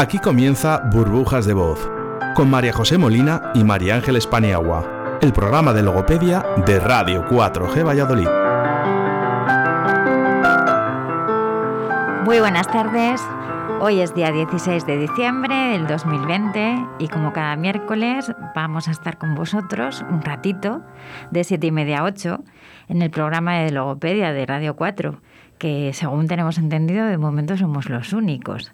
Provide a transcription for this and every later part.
Aquí comienza Burbujas de Voz, con María José Molina y María Ángeles Paniagua, el programa de logopedia de Radio 4G Valladolid. Muy buenas tardes. Hoy es día 16 de diciembre del 2020 y como cada miércoles vamos a estar con vosotros un ratito de 7 y media a 8 en el programa de logopedia de Radio 4, que según tenemos entendido de momento somos los únicos.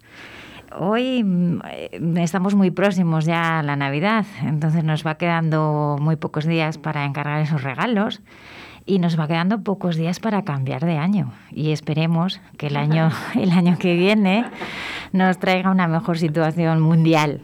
Hoy mm, estamos muy próximos ya a la Navidad, entonces nos va quedando muy pocos días para encargar esos regalos y nos va quedando pocos días para cambiar de año y esperemos que el año el año que viene nos traiga una mejor situación mundial.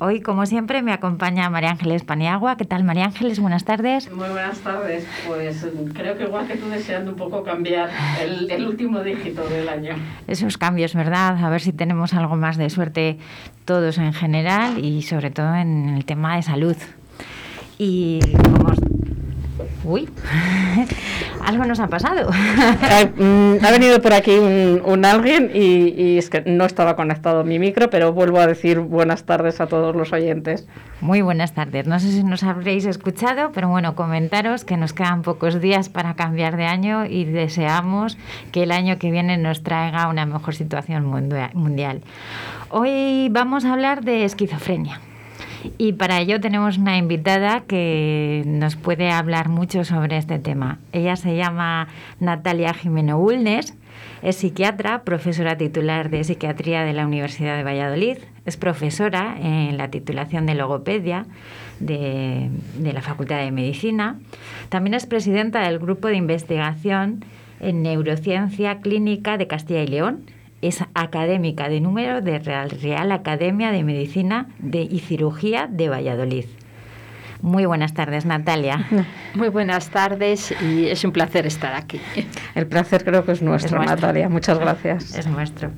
Hoy, como siempre, me acompaña María Ángeles Paniagua. ¿Qué tal, María Ángeles? Buenas tardes. Muy buenas tardes. Pues creo que igual que tú deseando un poco cambiar el, el último dígito del año. Esos cambios, ¿verdad? A ver si tenemos algo más de suerte todos en general y sobre todo en el tema de salud. Y como Uy, algo nos ha pasado. Mm, ha venido por aquí un, alguien y, es que no estaba conectado mi micro, pero vuelvo a decir buenas tardes a todos los oyentes. Muy buenas tardes. No sé si nos habréis escuchado, pero bueno, comentaros que nos quedan pocos días para cambiar de año y deseamos que el año que viene nos traiga una mejor situación mundial. Hoy vamos a hablar de esquizofrenia. Y para ello tenemos una invitada que nos puede hablar mucho sobre este tema. Ella se llama Natalia Jimeno Bulnes, es psiquiatra, profesora titular de psiquiatría de la Universidad de Valladolid, es profesora en la titulación de logopedia de, de la Facultad de Medicina, también es presidenta del grupo de investigación en neurociencia clínica de Castilla y León es académica de número de Real, Real Academia de Medicina de, y Cirugía de Valladolid. Muy buenas tardes, Natalia. Muy buenas tardes y es un placer estar aquí. El placer creo que es nuestro, Natalia. Muchas gracias. Es nuestro.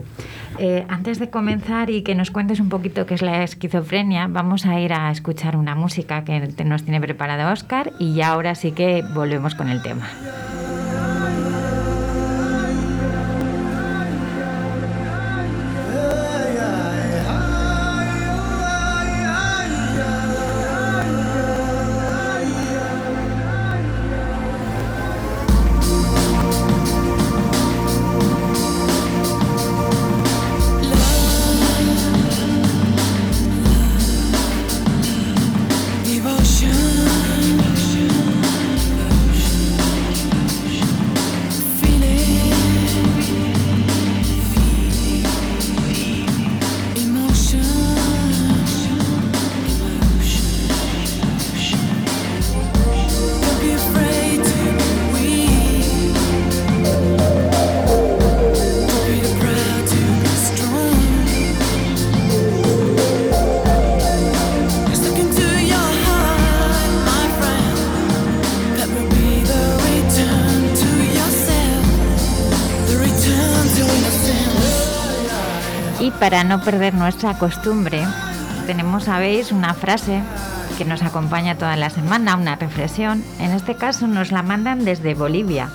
Eh, antes de comenzar y que nos cuentes un poquito qué es la esquizofrenia, vamos a ir a escuchar una música que nos tiene preparada Oscar y ya ahora sí que volvemos con el tema. Para no perder nuestra costumbre, tenemos, sabéis, una frase que nos acompaña toda la semana, una reflexión. En este caso nos la mandan desde Bolivia.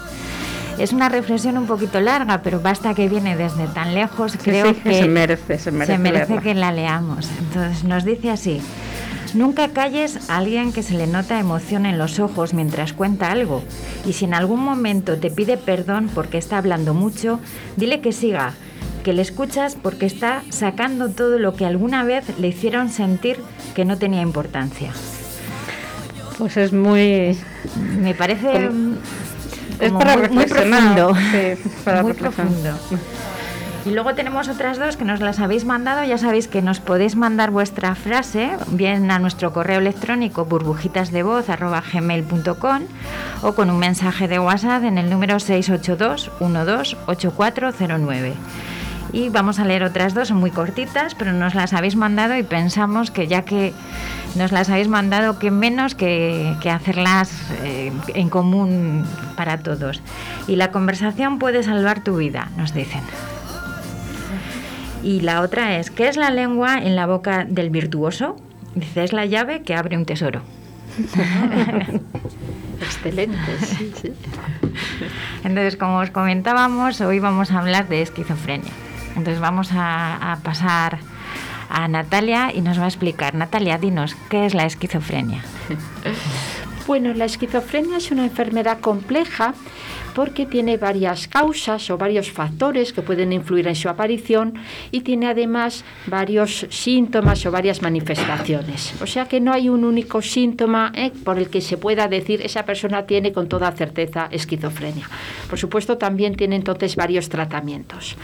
Es una reflexión un poquito larga, pero basta que viene desde tan lejos, creo que se merece, se merece, que la leamos. Entonces nos dice así: Nunca calles a alguien que se le nota emoción en los ojos mientras cuenta algo, y si en algún momento te pide perdón porque está hablando mucho, dile que siga que le escuchas porque está sacando todo lo que alguna vez le hicieron sentir que no tenía importancia. Pues es muy... Me parece... es para muy, profundo. muy profundo. Y luego tenemos otras dos que nos las habéis mandado. Ya sabéis que nos podéis mandar vuestra frase bien a nuestro correo electrónico burbujitasdevoz.gmail.com o con un mensaje de WhatsApp en el número 682 128409 y vamos a leer otras dos, son muy cortitas, pero nos las habéis mandado y pensamos que ya que nos las habéis mandado, que menos que, hacerlas eh, en común para todos. Y la conversación puede salvar tu vida, nos dicen. Y la otra es, ¿qué es la lengua en la boca del virtuoso? Dice, es la llave que abre un tesoro. Excelente, Entonces, como os comentábamos, hoy vamos a hablar de esquizofrenia. Entonces vamos a, pasar a Natalia y nos va a explicar. Natalia, dinos, ¿qué es la esquizofrenia? Bueno, la esquizofrenia es una enfermedad compleja porque tiene varias causas o varios factores que pueden influir en su aparición y tiene además varios síntomas o varias manifestaciones. O sea que no hay un único síntoma eh, por el que se pueda decir esa persona tiene con toda certeza esquizofrenia. Por supuesto, también tiene entonces varios tratamientos.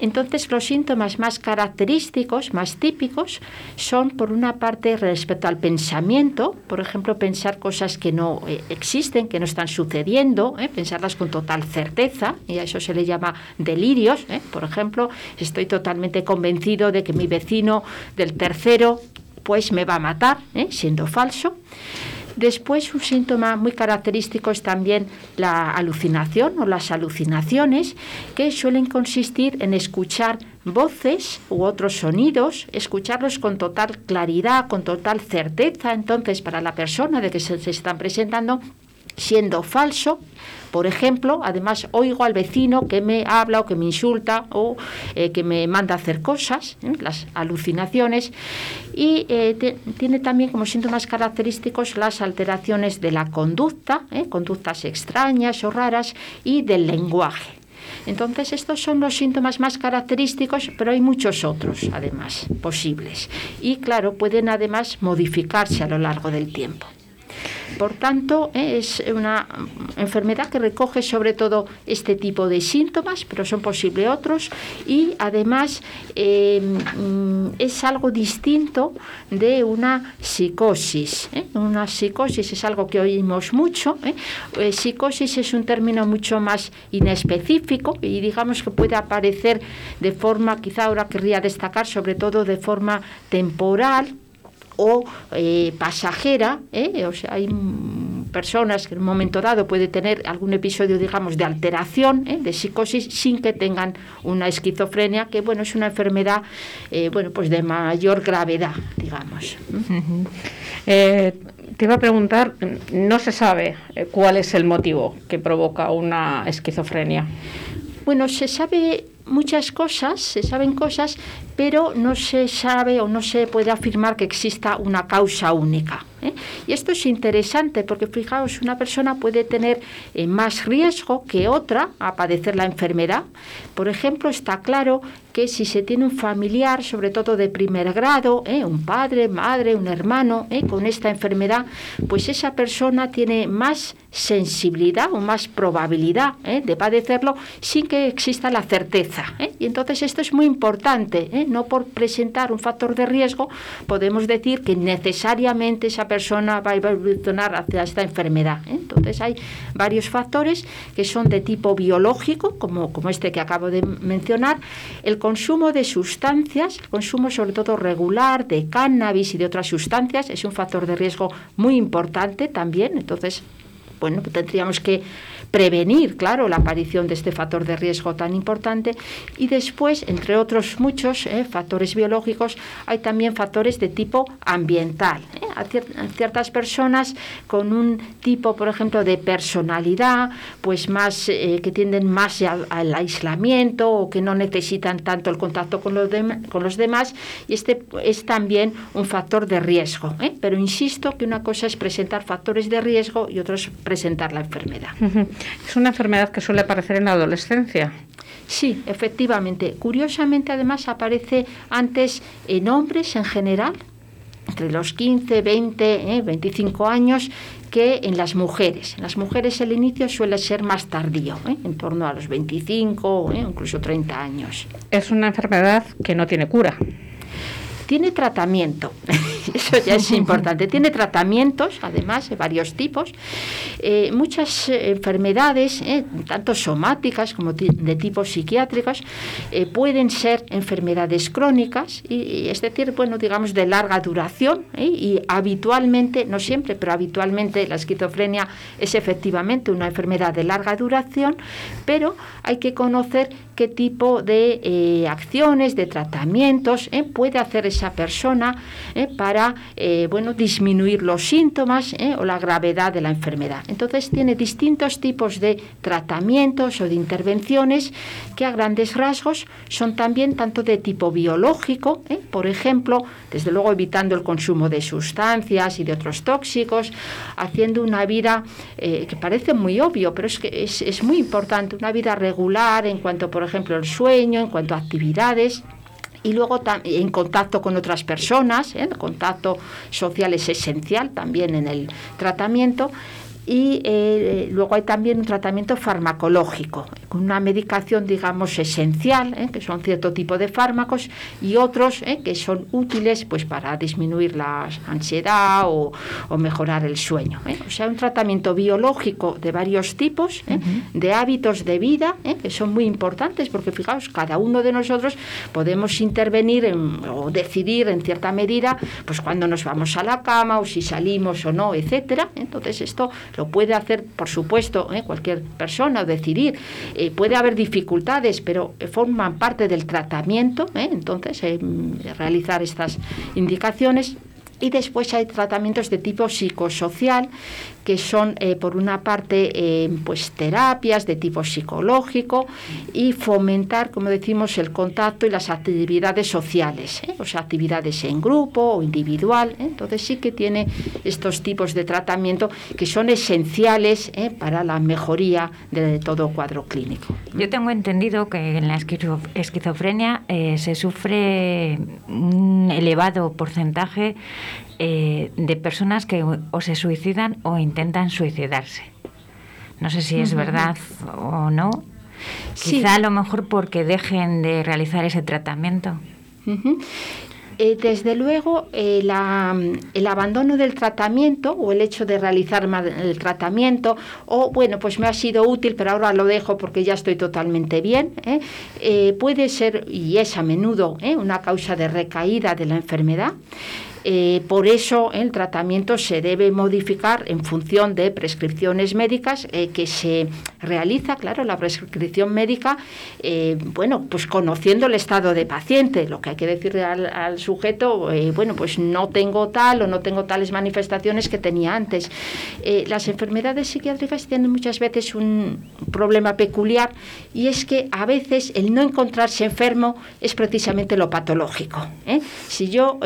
Entonces, los síntomas más característicos, más típicos, son por una parte respecto al pensamiento, por ejemplo, pensar cosas que no eh, existen, que no están sucediendo, eh, pensarlas con total certeza, y a eso se le llama delirios. Eh. Por ejemplo, estoy totalmente convencido de que mi vecino del tercero pues me va a matar, siendo falso. Después, un síntoma muy característico es también la alucinación o las alucinaciones, que suelen consistir en escuchar voces u otros sonidos, escucharlos con total claridad, con total certeza, entonces para la persona de que se están presentando, siendo falso por ejemplo, además oigo al vecino que me habla o que me insulta o eh, que me manda a hacer cosas, ¿eh? las alucinaciones, y eh, tiene también como síntomas característicos las alteraciones de la conducta, conductas extrañas o raras, y del lenguaje. Entonces, estos son los síntomas más característicos, pero hay muchos otros, además, posibles. Y claro, pueden además modificarse a lo largo del tiempo. Por tanto, eh, es una enfermedad que recoge sobre todo este tipo de síntomas, pero son posibles otros y además em, es algo distinto de una psicosis. ¿eh? Una psicosis es algo que oímos mucho. ¿eh? psicosis es un término mucho más inespecífico y digamos que puede aparecer de forma, quizá ahora querría destacar, sobre todo de forma temporal o eh, pasajera, ¿eh? o sea, hay personas que en un momento dado puede tener algún episodio, digamos, de alteración, ¿eh? de psicosis, sin que tengan una esquizofrenia, que bueno, es una enfermedad, bueno, pues de mayor gravedad, digamos. te iba a preguntar, no se sabe cuál es el motivo que provoca una esquizofrenia. Bueno, se sabe muchas cosas, se saben cosas, pero no se sabe o no se puede afirmar que exista una causa única. ¿eh? Y esto es interesante porque, fijaos, una persona puede tener eh, más riesgo que otra a padecer la enfermedad. Por ejemplo, está claro que si se tiene un familiar, sobre todo de primer grado, ¿eh? un padre, madre, un hermano, con esta enfermedad, pues esa persona tiene más sensibilidad o más probabilidad de padecerlo sin que exista la certeza. Y entonces esto es muy importante. No por presentar un factor de riesgo podemos decir que necesariamente esa persona va a evolucionar hacia esta enfermedad. ¿eh? Entonces hay varios factores que son de tipo biológico, como, como este que acabo de mencionar, consumo de sustancias, consumo sobre todo regular de cannabis y de otras sustancias es un factor de riesgo muy importante también. Entonces, bueno, tendríamos que prevenir, claro, la aparición de este factor de riesgo tan importante. Y después, entre otros muchos eh, factores biológicos, hay también factores de tipo ambiental. Eh. A, ciertas personas con un tipo, por ejemplo, de personalidad, pues más eh, que tienden más al, aislamiento o que no necesitan tanto el contacto con los, con los demás. Y este es también un factor de riesgo. Pero insisto que una cosa es presentar factores de riesgo y otra es presentar la enfermedad. Es una enfermedad que suele aparecer en la adolescencia. Sí, efectivamente. Curiosamente, además, aparece antes en hombres en general, entre los 15, 20, 25 años, que en las mujeres. En las mujeres el inicio suele ser más tardío, ¿eh? en torno a los 25 o ¿eh? incluso 30 años. Es una enfermedad que no tiene cura. Tiene tratamiento, eso ya es importante. Tiene tratamientos, además, de varios tipos. Eh, muchas eh, enfermedades, eh, tanto somáticas como de tipo psiquiátricas, pueden ser enfermedades crónicas, y, es decir, bueno, digamos, de larga duración. Y habitualmente, no siempre, pero habitualmente la esquizofrenia es efectivamente una enfermedad de larga duración, pero hay que conocer qué tipo de acciones, de tratamientos puede hacer esa persona ¿eh? Para bueno, disminuir los síntomas o la gravedad de la enfermedad. Entonces tiene distintos tipos de tratamientos o de intervenciones que a grandes rasgos son también tanto de tipo biológico, por ejemplo, desde luego evitando el consumo de sustancias y de otros tóxicos, haciendo una vida que parece muy obvio, pero es que es, es muy importante, una vida regular en cuanto, por ejemplo, el sueño, en cuanto a actividades y luego en contacto con otras personas, ¿eh? el contacto social es esencial también en el tratamiento y eh, luego hay también un tratamiento farmacológico, una medicación, digamos, esencial, ¿eh? que son cierto tipo de fármacos, y otros ¿eh? que son útiles pues, para disminuir la ansiedad o, mejorar el sueño. O sea, un tratamiento biológico de varios tipos, de hábitos de vida, que son muy importantes, porque fijaos, cada uno de nosotros podemos intervenir o decidir en cierta medida pues cuando nos vamos a la cama o si salimos o no, etcétera. Entonces, esto lo puede hacer, por supuesto, ¿eh? cualquier persona o decidir. Eh, puede haber dificultades, pero forman parte del tratamiento. ¿eh? Entonces, realizar estas indicaciones y después hay tratamientos de tipo psicosocial que son eh, por una parte eh, pues terapias de tipo psicológico y fomentar como decimos el contacto y las actividades sociales ¿eh? o sea actividades en grupo o individual entonces sí que tiene estos tipos de tratamiento que son esenciales para la mejoría de todo cuadro clínico. Yo tengo entendido que en la esquizofrenia se sufre un elevado porcentaje eh, de personas que o se suicidan o intentan suicidarse. No sé si es verdad o no. Quizá a lo mejor porque dejen de realizar ese tratamiento. Eh, desde luego, eh, el abandono del tratamiento o el hecho de realizar el tratamiento, o bueno, pues me ha sido útil, pero ahora lo dejo porque ya estoy totalmente bien, puede ser, y es a menudo, una causa de recaída de la enfermedad. Eh, por eso el tratamiento se debe modificar en función de prescripciones médicas eh, que se realiza, claro, la prescripción médica, eh, bueno, pues conociendo el estado de paciente, lo que hay que decirle al, sujeto, bueno, pues no tengo tal o no tengo tales manifestaciones que tenía antes. las enfermedades psiquiátricas tienen muchas veces un problema peculiar y es que a veces el no encontrarse enfermo es precisamente lo patológico. Si yo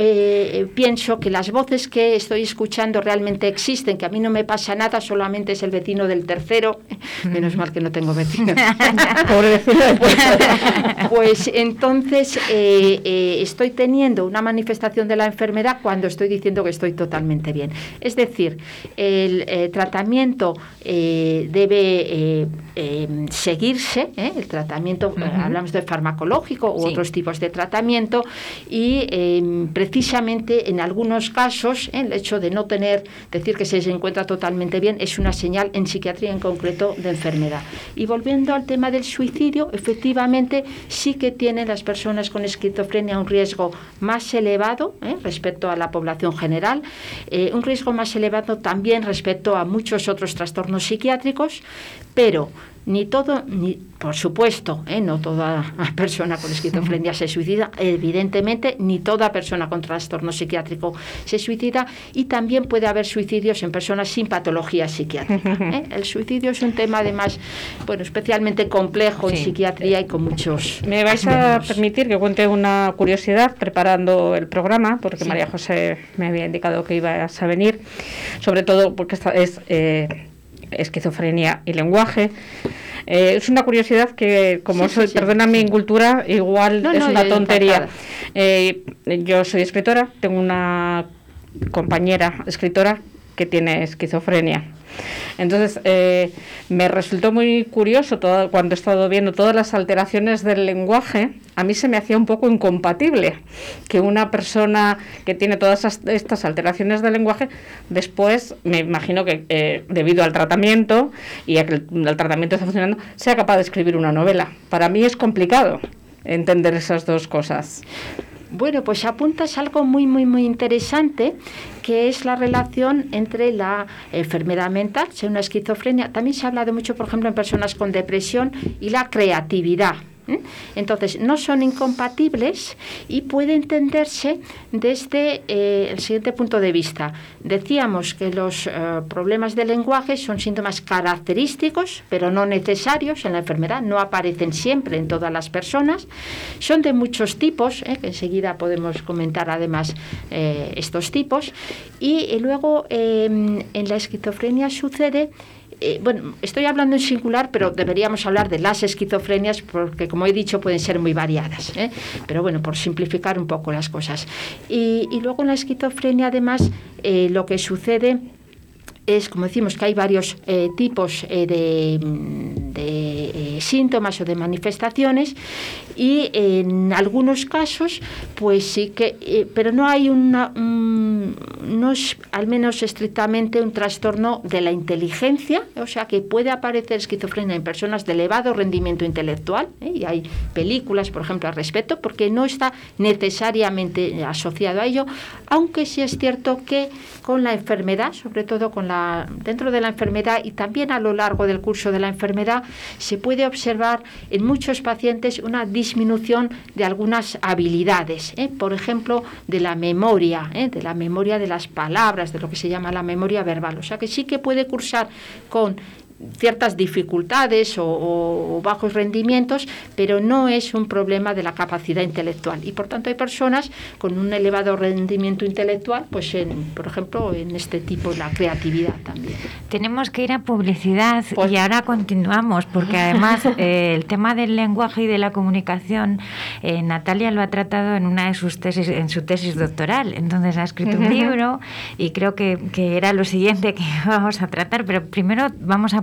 pienso pienso que las voces que estoy escuchando realmente existen, que a mí no me pasa nada, solamente es el vecino del tercero, menos mal que no tengo vecino. Pobre vecino pues, pues entonces eh, eh, estoy teniendo una manifestación de la enfermedad cuando estoy diciendo que estoy totalmente bien. Es decir, el eh, tratamiento debe seguirse, el tratamiento, hablamos de farmacológico u otros tipos de tratamiento, y precisamente en en algunos casos, el hecho de no tener, decir que se encuentra totalmente bien, es una señal en psiquiatría en concreto de enfermedad. Y volviendo al tema del suicidio, efectivamente sí que tienen las personas con esquizofrenia un riesgo más elevado ¿eh? respecto a la población general, eh, un riesgo más elevado también respecto a muchos otros trastornos psiquiátricos, pero ni todo, ni, por supuesto, ¿eh? no toda persona con esquizofrenia se suicida, evidentemente, ni toda persona con trastorno psiquiátrico se suicida y también puede haber suicidios en personas sin patología psiquiátrica. ¿eh? El suicidio es un tema además, bueno, especialmente complejo en psiquiatría y con muchos... Me vais a permitir que cuente una curiosidad preparando el programa, porque María José me había indicado que ibas a venir, sobre todo porque esta es... Eh, esquizofrenia y lenguaje. Eh, es una curiosidad que, como soy, perdona mi incultura, igual es una tontería. Eh, yo soy escritora, tengo una compañera escritora que tiene esquizofrenia. Entonces, eh, me resultó muy curioso todo, cuando he estado viendo todas las alteraciones del lenguaje, a mí se me hacía un poco incompatible que una persona que tiene todas estas alteraciones del lenguaje, después, me imagino que eh, debido al tratamiento y a que el, el tratamiento está funcionando, sea capaz de escribir una novela. Para mí es complicado entender esas dos cosas. Bueno, pues apuntas algo muy, muy, muy interesante, que es la relación entre la enfermedad mental, sea una esquizofrenia. También se ha hablado mucho, por ejemplo, en personas con depresión y la creatividad. Entonces, no son incompatibles y puede entenderse desde eh, el siguiente punto de vista. Decíamos que los eh, problemas del lenguaje son síntomas característicos, pero no necesarios en la enfermedad, no aparecen siempre en todas las personas, son de muchos tipos, que enseguida podemos comentar además estos tipos, y luego en la esquizofrenia sucede eh, bueno, estoy hablando en singular, pero deberíamos hablar de las esquizofrenias porque, como he dicho, pueden ser muy variadas. ¿eh? Pero bueno, por simplificar un poco las cosas. Y, luego en la esquizofrenia, además, eh, lo que sucede es, como decimos, que hay varios tipos de, de síntomas o de manifestaciones y en algunos casos, pues sí que, pero no hay una, no es al menos estrictamente un trastorno de la inteligencia, o sea que puede aparecer esquizofrenia en personas de elevado rendimiento intelectual, ¿eh? y hay películas, por ejemplo, al respecto, porque no está necesariamente asociado a ello, aunque sí es cierto que con la enfermedad, sobre todo con la, dentro de la enfermedad y también a lo largo del curso de la enfermedad, se puede observar en muchos pacientes una disminución de algunas habilidades, ¿eh? por ejemplo, de la memoria, ¿eh? de la memoria de las palabras, de lo que se llama la memoria verbal. O sea que sí que puede cursar con ciertas dificultades o, bajos rendimientos, pero no es un problema de la capacidad intelectual. Y por tanto hay personas con un elevado rendimiento intelectual, pues en, por ejemplo, en este tipo, la creatividad también. Tenemos que ir a publicidad pues y ahora continuamos, porque además eh, el tema del lenguaje y de la comunicación, eh, Natalia lo ha tratado en una de sus tesis, en su tesis doctoral. Entonces ha escrito un libro y creo que, que era lo siguiente que vamos a tratar, pero primero vamos a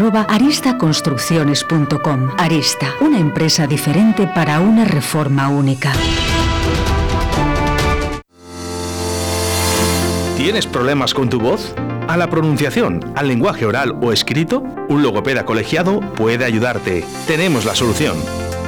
reformas@aristaconstrucciones construcciones.com. Arista, una empresa diferente para una reforma única. ¿Tienes problemas con tu voz? ¿A la pronunciación, al lenguaje oral o escrito? Un logopeda colegiado puede ayudarte. Tenemos la solución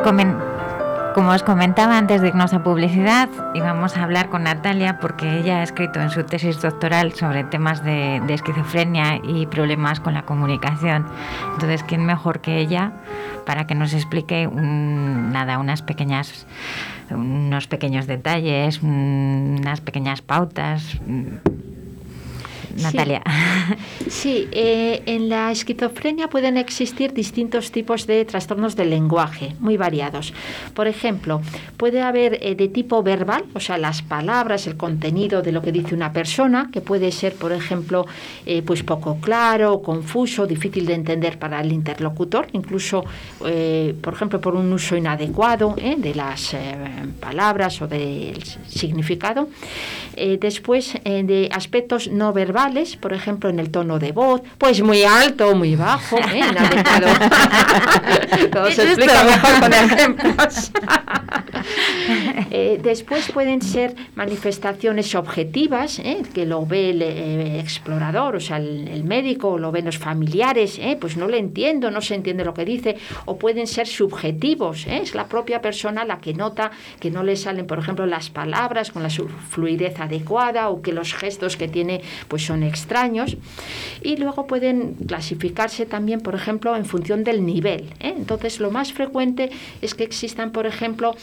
Como os comentaba antes de irnos a publicidad, íbamos a hablar con Natalia porque ella ha escrito en su tesis doctoral sobre temas de, esquizofrenia y problemas con la comunicación. Entonces, ¿quién mejor que ella para que nos explique nada, unas pequeñas, unos pequeños detalles, unas pequeñas pautas? Natalia. Sí, eh, en la esquizofrenia pueden existir distintos tipos de trastornos del lenguaje, muy variados. Por ejemplo, puede haber eh, de tipo verbal, o sea, las palabras, el contenido de lo que dice una persona, que puede ser, por ejemplo, eh, pues poco claro, confuso, difícil de entender para el interlocutor, incluso, por ejemplo, por un uso inadecuado de las palabras o del significado. después, de aspectos no verbales, por ejemplo, en el tono de voz, pues muy alto o muy bajo, ¿eh? inadecuado. Todo se explica mejor con ejemplos. Eh, después pueden ser manifestaciones objetivas, ¿eh? que lo ve el eh, explorador, o sea, el, médico, o lo ven los familiares, pues no le entiendo, no se entiende lo que dice, o pueden ser subjetivos, es la propia persona la que nota que no le salen, por ejemplo, las palabras con la fluidez adecuada o que los gestos que tiene pues son extraños. Y luego pueden clasificarse también, por ejemplo, en función del nivel. Entonces, lo más frecuente es que existan, por ejemplo,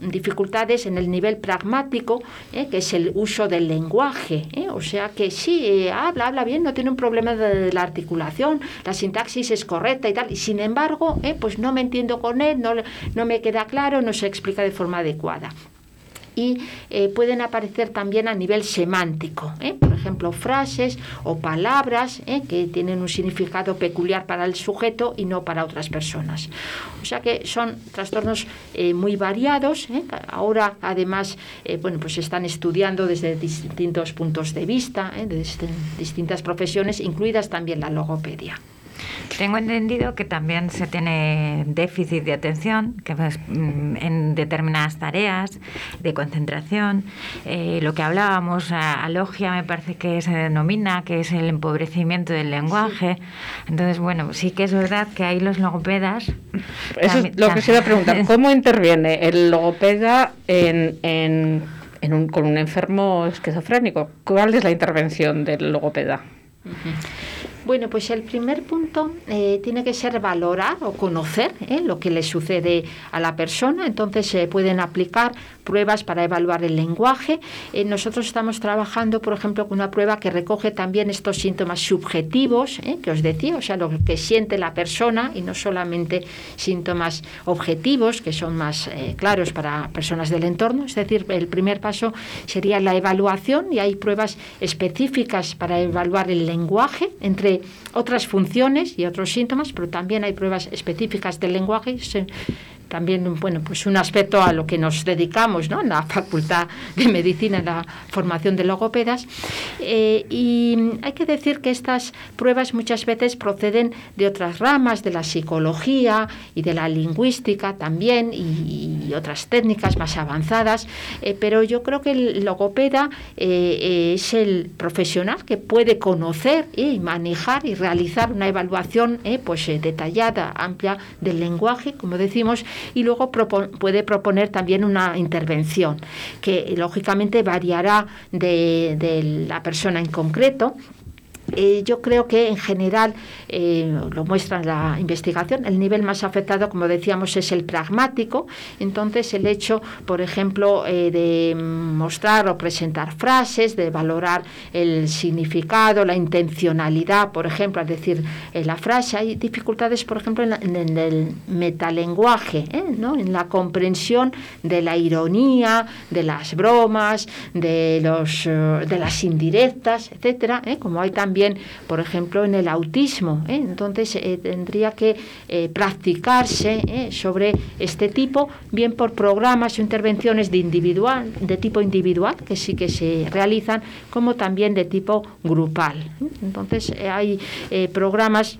dificultades en el nivel pragmático, ¿eh? que es el uso del lenguaje. ¿eh? O sea que sí, eh, habla, habla bien, no tiene un problema de, la articulación, la sintaxis es correcta y tal, y sin embargo, pues no me entiendo con él, no, no me queda claro, no se explica de forma adecuada y eh, pueden aparecer también a nivel semántico, ¿eh? por ejemplo, frases o palabras ¿eh? que tienen un significado peculiar para el sujeto y no para otras personas. O sea que son trastornos muy variados. Ahora, además, bueno, pues están estudiando desde distintos puntos de vista, de distintas profesiones, incluidas también la logopedia. Tengo entendido que también se tiene déficit de atención que mm, en determinadas tareas, de concentración. Eh, lo que hablábamos, alogia me parece que se denomina, que es el empobrecimiento del lenguaje. Entonces, bueno, sí que es verdad que hay los logopedas. Eso es lo que se iba a preguntar. ¿Cómo interviene el logopeda en, en, un, con un enfermo esquizofrénico? ¿Cuál es la intervención del logopeda? Bueno, pues el primer punto eh, tiene que ser valorar o conocer eh, lo que le sucede a la persona. Entonces se pueden aplicar pruebas para evaluar el lenguaje. Eh, nosotros estamos trabajando, por ejemplo, con una prueba que recoge también estos síntomas subjetivos, eh, que os decía, o sea, lo que siente la persona y no solamente síntomas objetivos, que son más eh, claros para personas del entorno. Es decir, el primer paso sería la evaluación y hay pruebas específicas para evaluar el lenguaje, entre otras funciones y otros síntomas, pero también hay pruebas específicas del lenguaje también bueno, pues un aspecto a lo que nos dedicamos ¿no? en la Facultad de Medicina, en la formación de logopedas. Eh, y hay que decir que estas pruebas muchas veces proceden de otras ramas, de la psicología y de la lingüística también, y, otras técnicas más avanzadas, eh, pero yo creo que el logopeda eh, es el profesional que puede conocer y manejar y realizar una evaluación pues, detallada, amplia del lenguaje, como decimos, y luego puede proponer también una intervención que lógicamente variará de, de la persona en concreto eh, yo creo que en general, eh, lo muestra en la investigación, el nivel más afectado, como decíamos, es el pragmático. Entonces, el hecho, por ejemplo, eh, de mostrar o presentar frases, de valorar el significado, la intencionalidad, por ejemplo, al decir la frase, hay dificultades, por ejemplo, en, el metalenguaje, ¿no? en la comprensión de la ironía, de las bromas, de, los, de las indirectas, etcétera, como hay también por ejemplo, en el autismo. ¿eh? Entonces, eh, tendría que eh, practicarse sobre este tipo, bien por programas o intervenciones de, individual, de tipo individual, que sí que se realizan, como también de tipo grupal. Entonces, hay programas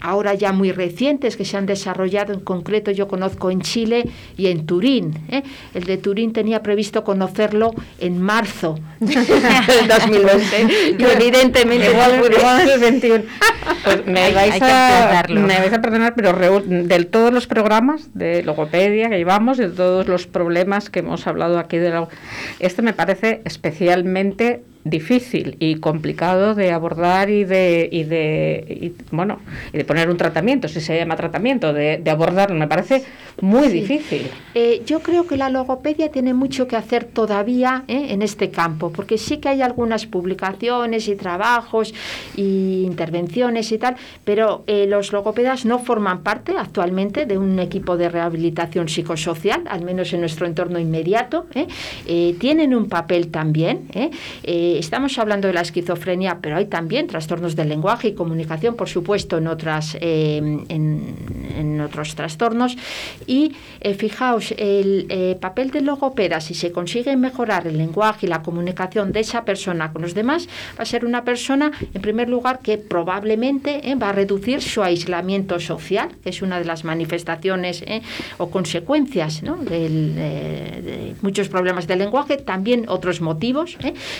ahora ya muy recientes que se han desarrollado, en concreto yo conozco en Chile y en Turín. ¿eh? El de Turín tenía previsto conocerlo en marzo del 2020 y evidentemente igual, igual 21. Pues me, vais a, me vais a perdonar, pero de todos los programas de logopedia que llevamos, de todos los problemas que hemos hablado aquí, de la, este me parece especialmente difícil y complicado de abordar y de, y de bueno y de poner un tratamiento, si se llama tratamiento, de, de abordarlo, me parece muy difícil. Eh, yo creo que la logopedia tiene mucho que hacer todavía eh, en este campo, porque sí que hay algunas publicaciones y trabajos y intervenciones y tal, pero eh, los logopedas no forman parte actualmente de un equipo de rehabilitación psicosocial, al menos en nuestro entorno inmediato. tienen un papel también estamos hablando de la esquizofrenia, pero hay también trastornos del lenguaje y comunicación, por supuesto, en, otras, eh, en, otros trastornos. Y eh, fijaos, el eh, papel del logopeda, si se consigue mejorar el lenguaje y la comunicación de esa persona con los demás, va a ser una persona, en primer lugar, que probablemente va a reducir su aislamiento social, que es una de las manifestaciones o consecuencias de, muchos problemas del lenguaje, también otros motivos,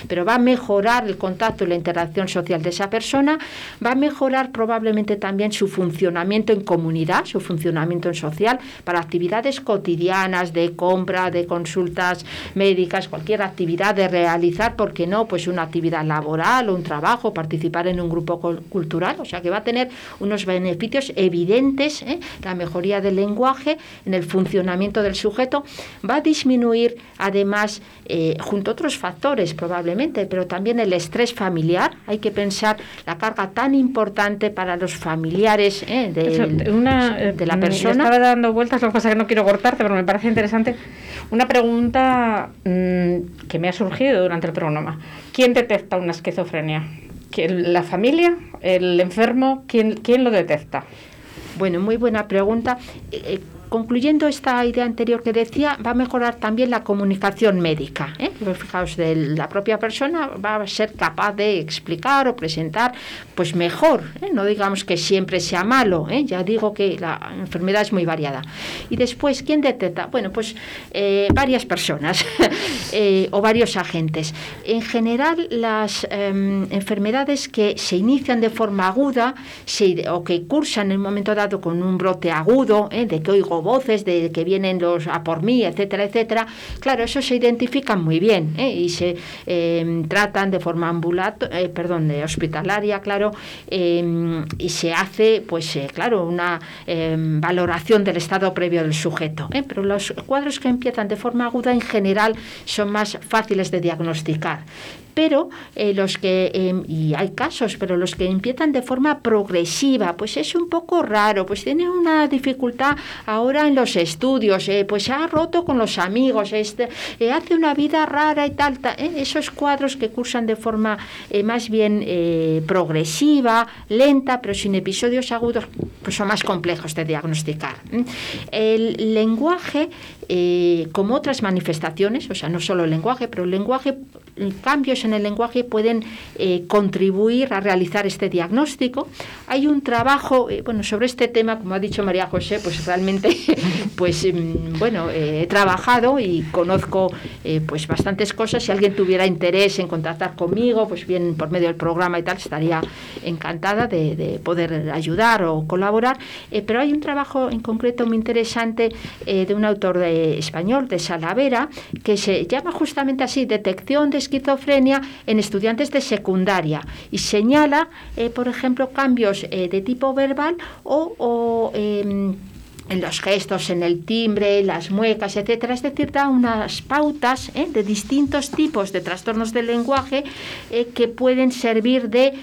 pero va a mejorar el contacto y la interacción social de esa persona, va a mejorar probablemente también su funcionamiento en comunidad, su funcionamiento en social, para actividades cotidianas de compra, de consultas médicas, cualquier actividad de realizar, ¿por qué no? Pues una actividad laboral o un trabajo, participar en un grupo cultural, o sea que va a tener unos beneficios evidentes, ¿eh? la mejoría del lenguaje en el funcionamiento del sujeto, va a disminuir además, eh, junto a otros factores probablemente, pero también el estrés familiar, hay que pensar la carga tan importante para los familiares ¿eh? de, una, de la persona. Estaba dando vueltas, lo que pasa es que no quiero cortarte, pero me parece interesante. Una pregunta mm, que me ha surgido durante el programa. ¿Quién detecta una esquizofrenia? ¿La familia? ¿El enfermo? ¿Quién, quién lo detecta? Bueno, muy buena pregunta. Concluyendo esta idea anterior que decía, va a mejorar también la comunicación médica. ¿eh? Fijaos, de la propia persona va a ser capaz de explicar o presentar pues mejor, ¿eh? no digamos que siempre sea malo, ¿eh? ya digo que la enfermedad es muy variada. Y después, ¿quién detecta? Bueno, pues varias personas o varios agentes. En general, las em, enfermedades que se inician de forma aguda o que cursan en un momento dado con un brote agudo, de que oigo voces de que vienen los a por mí, etcétera, etcétera, claro, eso se identifican muy bien ¿eh? y se em, tratan de forma ambulato, eh, perdón, de hospitalaria, claro, em, y se hace, pues eh, claro, una em, valoración del estado previo del sujeto. Pero los cuadros que empiezan de forma aguda en general son más fáciles de diagnosticar pero eh, los que, em, y hay casos, pero los que empiezan de forma progresiva, pues es un poco raro, pues tiene una dificultad ahora en los estudios, eh, pues se ha roto con los amigos, este, eh, hace una vida rara y tal, esos cuadros que cursan de forma más bien progresiva, lenta, pero sin episodios agudos, pues son más complejos de diagnosticar. El lenguaje, como otras manifestaciones, o sea, no solo el lenguaje, pero el lenguaje, cambios en el lenguaje pueden eh, contribuir a realizar este diagnóstico. Hay un trabajo, eh, bueno, sobre este tema, como ha dicho María José, pues realmente, pues mm, bueno, eh, he trabajado y conozco pues bastantes cosas. Si alguien tuviera interés en contactar conmigo, pues bien por medio del programa y tal, estaría encantada de, poder ayudar o colaborar. pero hay un trabajo en concreto muy interesante de un autor de, español, de Salavera, que se llama justamente así, Detección de esquizofrenia en estudiantes de secundaria. Y señala, eh, por ejemplo, cambios eh, de tipo verbal o, em, en los gestos, en el timbre, las muecas, etcétera. Es decir, da unas pautas eh, de distintos tipos de trastornos del lenguaje que pueden servir de,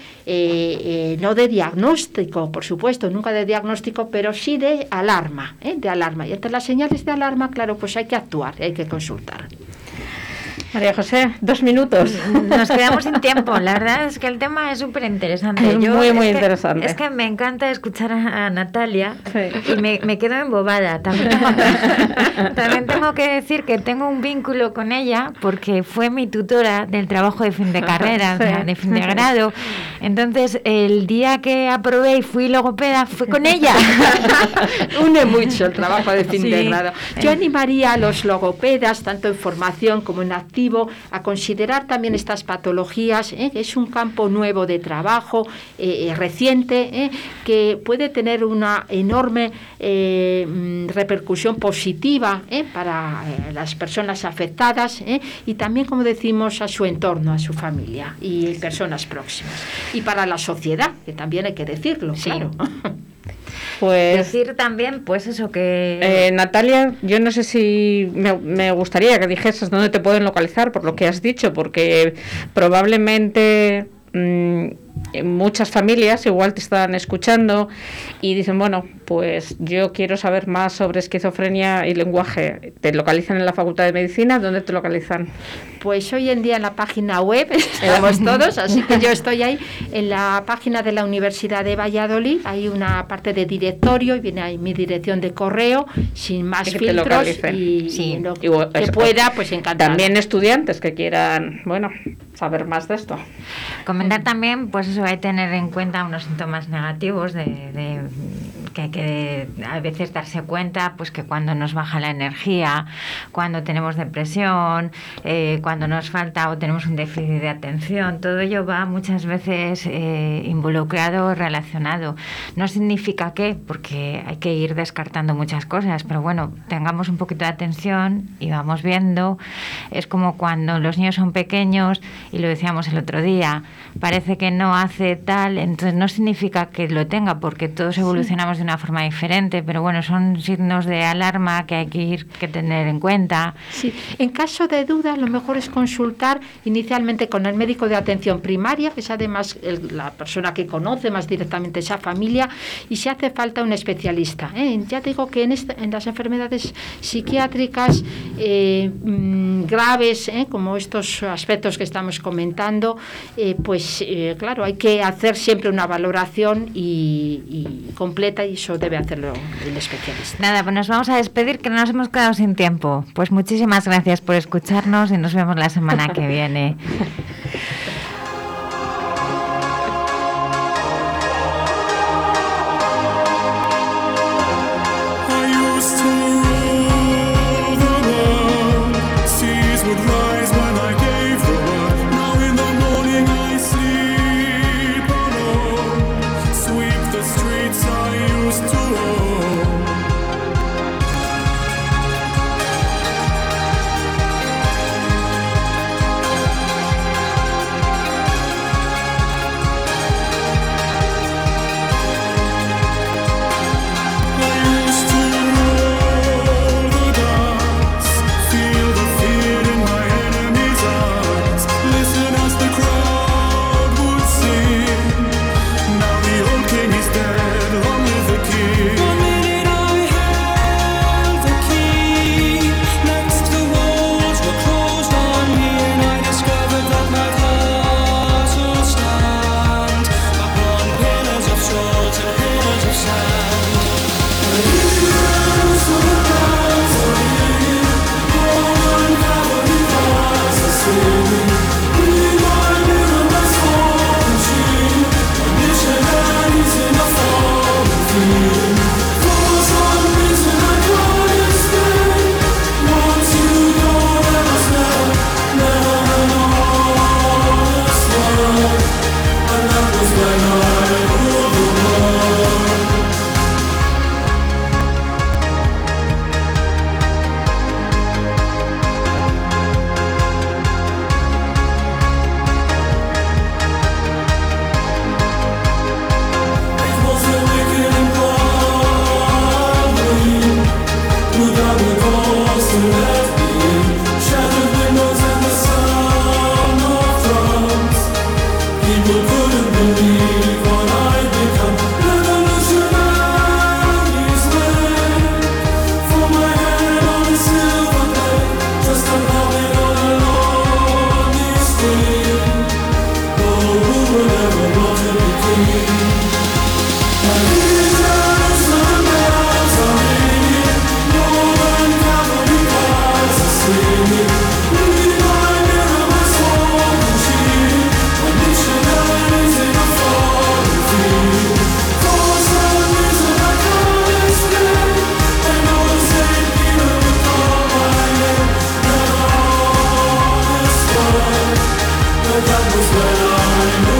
no de diagnóstico, por supuesto, nunca de diagnóstico, pero sí de alarma, de alarma. Y entre las señales de alarma, claro, pues hay que actuar, hay que consultar. María José, dos minutos. Nos quedamos sin tiempo. La verdad es que el tema es súper interesante. muy, muy interesante. es que me encanta escuchar a, Natalia y me, me, quedo embobada. También tengo, que decir que tengo un vínculo con ella porque fue mi tutora del trabajo de fin de carrera, de fin de grado. Entonces, el día que aprobé y fui logopeda fue con ella. Une mucho el trabajo de fin de grado. Yo animaría a los logopedas, tanto en formación como en actividad, a considerar también estas patologías, ¿eh? es un campo nuevo de trabajo, eh, eh, reciente, que puede tener una enorme mm, repercusión positiva para las personas afectadas y también, como decimos, a su entorno, a su familia y personas próximas. Y para la sociedad, que también hay que decirlo, claro. Pues, Decir también, pues eso que... Eh, Natalia, yo no sé si me, me, gustaría que dijeses dónde te pueden localizar por lo que has dicho, porque probablemente mm, muchas familias igual te están escuchando y dicen, bueno, pues yo quiero saber más sobre esquizofrenia y lenguaje. ¿Te localizan en la Facultad de Medicina? ¿Dónde te localizan? Pues hoy en día en la página web estamos todos, así que yo estoy ahí en la página de la Universidad de Valladolid. Hay una parte de directorio y viene ahí mi dirección de correo sin más filtros y, lo que pueda, pues encantado. También estudiantes que quieran, bueno, saber más de esto. Comentar también, pues pues eso hay que tener en cuenta unos síntomas negativos de que hay que a veces darse cuenta pues que cuando nos baja la energía, cuando tenemos depresión, eh, cuando nos falta o tenemos un déficit de atención, todo ello va muchas veces eh, involucrado, relacionado. No significa que, porque hay que ir descartando muchas cosas, pero bueno, tengamos un poquito de atención y vamos viendo. Es como cuando los niños son pequeños y lo decíamos el otro día, parece que no hace tal, entonces no significa que lo tenga, porque todos evolucionamos de una forma diferente, pero bueno, son signos de alarma que hay que ir que tener en cuenta. Sí, en caso de duda, lo mejor es consultar inicialmente con el médico de atención primaria, que es además la persona que conoce más directamente esa familia, y si hace falta un especialista. ¿eh? Ya digo que en, en las enfermedades psiquiátricas eh, mm, graves, ¿eh? como estos aspectos que estamos comentando, pues claro, hay que hacer siempre una valoración y, y completa y eso debe hacerlo el especialista. Nada, pues nos vamos a despedir que nos hemos quedado sin tiempo. Pues muchísimas gracias por escucharnos y nos vemos la semana que viene. the doubles were on